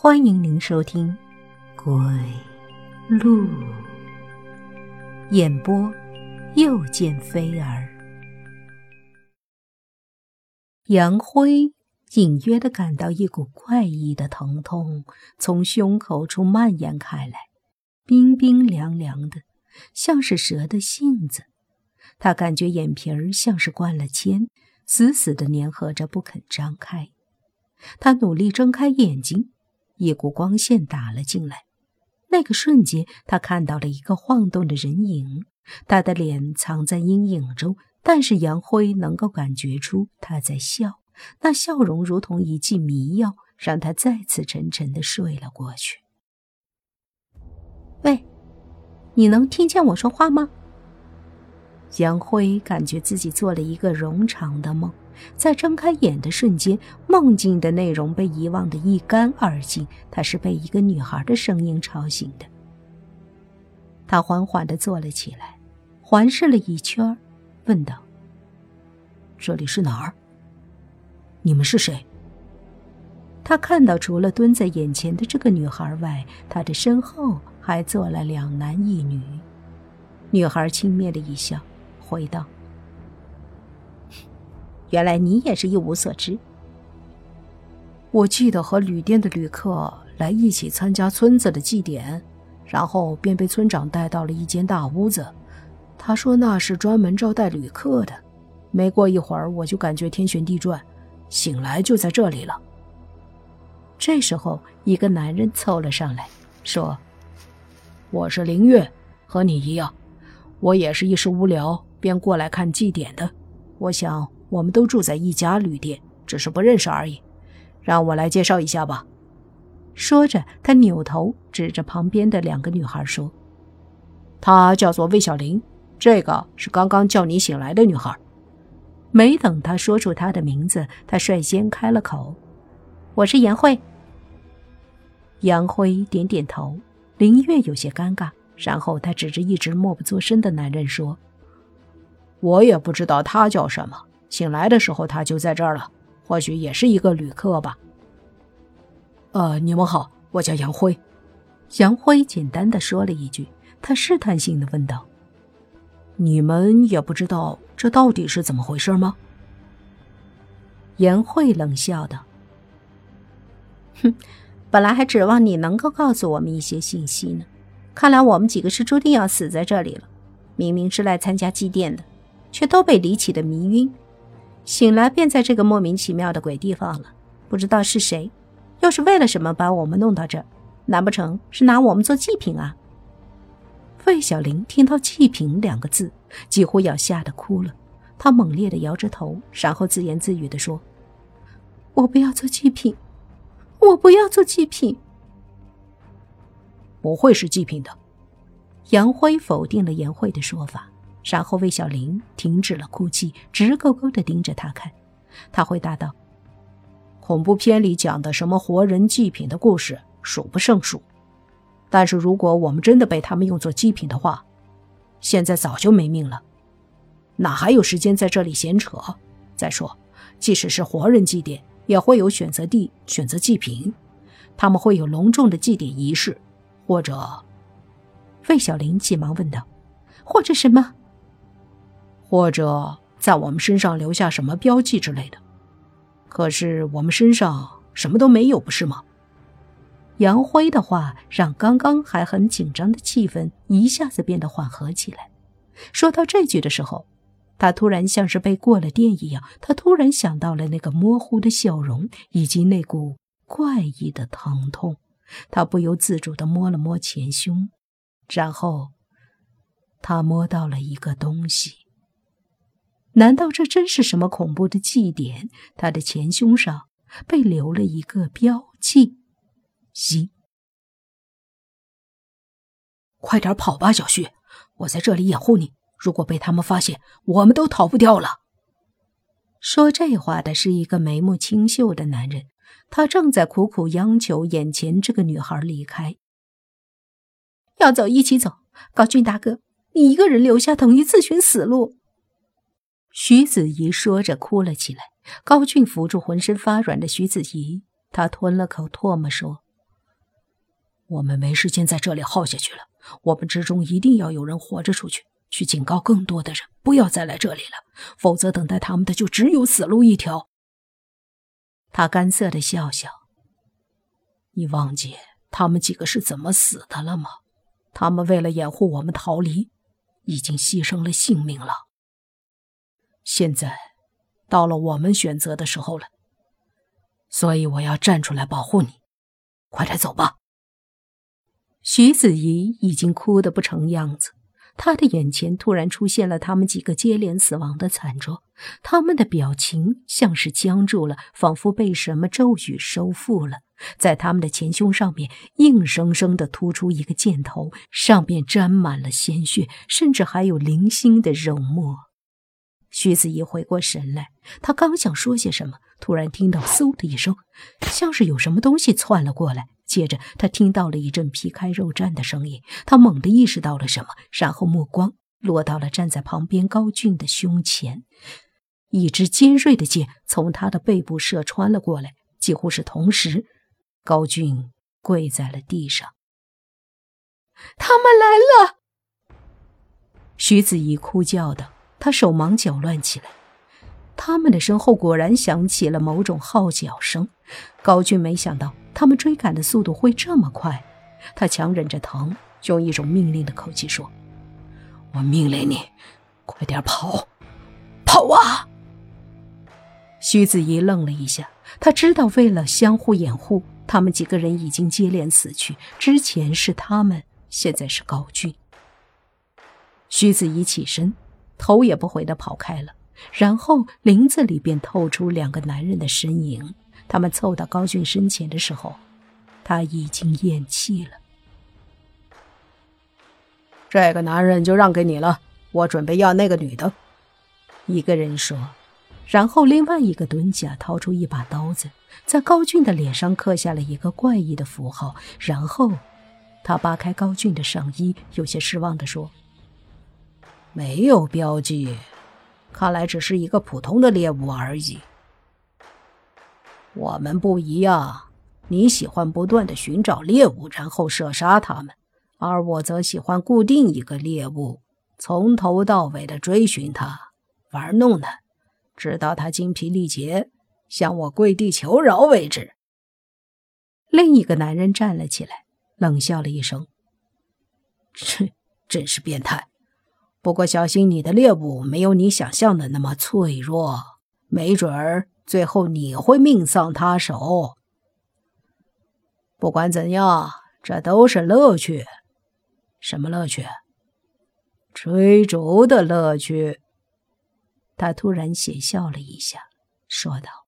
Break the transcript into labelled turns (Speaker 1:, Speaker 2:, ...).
Speaker 1: 欢迎您收听《鬼路》演播，又见飞儿。杨辉隐约的感到一股怪异的疼痛从胸口处蔓延开来，冰冰凉凉的，像是蛇的性子。他感觉眼皮儿像是灌了铅，死死的粘合着不肯张开。他努力睁开眼睛，一股光线打了进来。那个瞬间，他看到了一个晃动的人影，他的脸藏在阴影中，但是杨辉能够感觉出他在笑，那笑容如同一剂迷药，让他再次沉沉的睡了过去。喂，你能听见我说话吗？杨辉感觉自己做了一个冗长的梦，在睁开眼的瞬间，梦境的内容被遗忘的一干二净。他是被一个女孩的声音吵醒的。他缓缓地坐了起来，环视了一圈，问道：“这里是哪儿？你们是谁？”他看到，除了蹲在眼前的这个女孩外，他的身后还坐了两男一女。女孩轻蔑的一笑。回道：“原来你也是一无所知。
Speaker 2: 我记得和旅店的旅客来一起参加村子的祭典，然后便被村长带到了一间大屋子。他说那是专门招待旅客的。没过一会儿，我就感觉天旋地转，醒来就在这里了。”
Speaker 1: 这时候，一个男人凑了上来，说：“
Speaker 2: 我是林月，和你一样，我也是一时无聊。”便过来看祭典的，我想我们都住在一家旅店，只是不认识而已。让我来介绍一下吧。
Speaker 1: 说着，他扭头指着旁边的两个女孩说：“
Speaker 2: 她叫做魏小玲，这个是刚刚叫你醒来的女孩。”
Speaker 1: 没等他说出她的名字，他率先开了口：“我是颜慧。”杨辉点点头，林月有些尴尬，然后他指着一直默不作声的男人说。
Speaker 2: 我也不知道他叫什么。醒来的时候他就在这儿了，或许也是一个旅客吧。呃，你们好，我叫杨辉。
Speaker 1: 杨辉简单的说了一句，他试探性的问道：“
Speaker 2: 你们也不知道这到底是怎么回事吗？”
Speaker 1: 严慧冷笑道：“哼，本来还指望你能够告诉我们一些信息呢，看来我们几个是注定要死在这里了。明明是来参加祭奠的。”却都被离奇的迷晕，醒来便在这个莫名其妙的鬼地方了。不知道是谁，又是为了什么把我们弄到这？难不成是拿我们做祭品啊？费小玲听到“祭品”两个字，几乎要吓得哭了。她猛烈的摇着头，然后自言自语的说：“我不要做祭品，我不要做祭品。”
Speaker 2: 不会是祭品的。
Speaker 1: 杨辉否定了颜慧的说法。然后魏小玲停止了哭泣，直勾勾地盯着他看。他回答道：“
Speaker 2: 恐怖片里讲的什么活人祭品的故事数不胜数，但是如果我们真的被他们用作祭品的话，现在早就没命了，哪还有时间在这里闲扯？再说，即使是活人祭奠，也会有选择地、选择祭品，他们会有隆重的祭典仪式，或者……”
Speaker 1: 魏小玲急忙问道：“或者什么？”
Speaker 2: 或者在我们身上留下什么标记之类的，可是我们身上什么都没有，不是吗？
Speaker 1: 杨辉的话让刚刚还很紧张的气氛一下子变得缓和起来。说到这句的时候，他突然像是被过了电一样，他突然想到了那个模糊的笑容以及那股怪异的疼痛，他不由自主地摸了摸前胸，然后他摸到了一个东西。难道这真是什么恐怖的祭典？他的前胸上被留了一个标记。一，
Speaker 2: 快点跑吧，小旭！我在这里掩护你。如果被他们发现，我们都逃不掉了。
Speaker 1: 说这话的是一个眉目清秀的男人，他正在苦苦央求眼前这个女孩离开。要走，一起走。高俊大哥，你一个人留下，等于自寻死路。徐子怡说着哭了起来。高俊扶住浑身发软的徐子怡，他吞了口唾沫说：“
Speaker 2: 我们没时间在这里耗下去了。我们之中一定要有人活着出去，去警告更多的人不要再来这里了，否则等待他们的就只有死路一条。
Speaker 1: 他干涩的笑笑。
Speaker 2: 你忘记他们几个是怎么死的了吗？他们为了掩护我们逃离，已经牺牲了性命了。现在，到了我们选择的时候了。所以我要站出来保护你，快点走吧。
Speaker 1: 徐子怡已经哭得不成样子，她的眼前突然出现了他们几个接连死亡的惨状，他们的表情像是僵住了，仿佛被什么咒语收复了。在他们的前胸上面，硬生生的突出一个箭头，上面沾满了鲜血，甚至还有零星的肉沫。徐子怡回过神来，她刚想说些什么，突然听到“嗖”的一声，像是有什么东西窜了过来。接着，她听到了一阵皮开肉绽的声音，她猛地意识到了什么，然后目光落到了站在旁边高俊的胸前，一支尖锐的箭从他的背部射穿了过来，几乎是同时，高俊跪在了地上。
Speaker 3: 他们来了！
Speaker 1: 徐子怡哭叫道。他手忙脚乱起来，他们的身后果然响起了某种号角声。高俊没想到他们追赶的速度会这么快，他强忍着疼，用一种命令的口气说：“
Speaker 2: 我命令你，快点跑，跑啊！”
Speaker 1: 徐子怡愣了一下，他知道为了相互掩护，他们几个人已经接连死去。之前是他们，现在是高俊。徐子怡起身。头也不回的跑开了，然后林子里便透出两个男人的身影。他们凑到高俊身前的时候，他已经咽气了。
Speaker 2: 这个男人就让给你了，我准备要那个女的。
Speaker 1: 一个人说，然后另外一个蹲下，掏出一把刀子，在高俊的脸上刻下了一个怪异的符号。然后，他扒开高俊的上衣，有些失望的说。
Speaker 2: 没有标记，看来只是一个普通的猎物而已。我们不一样，你喜欢不断的寻找猎物，然后射杀它们，而我则喜欢固定一个猎物，从头到尾的追寻它，玩弄它，直到它精疲力竭，向我跪地求饶为止。
Speaker 1: 另一个男人站了起来，冷笑了一声：“，
Speaker 2: 真是变态。”不过小心，你的猎物没有你想象的那么脆弱，没准儿最后你会命丧他手。不管怎样，这都是乐趣。什么乐趣？追逐的乐趣。
Speaker 1: 他突然邪笑了一下，说道。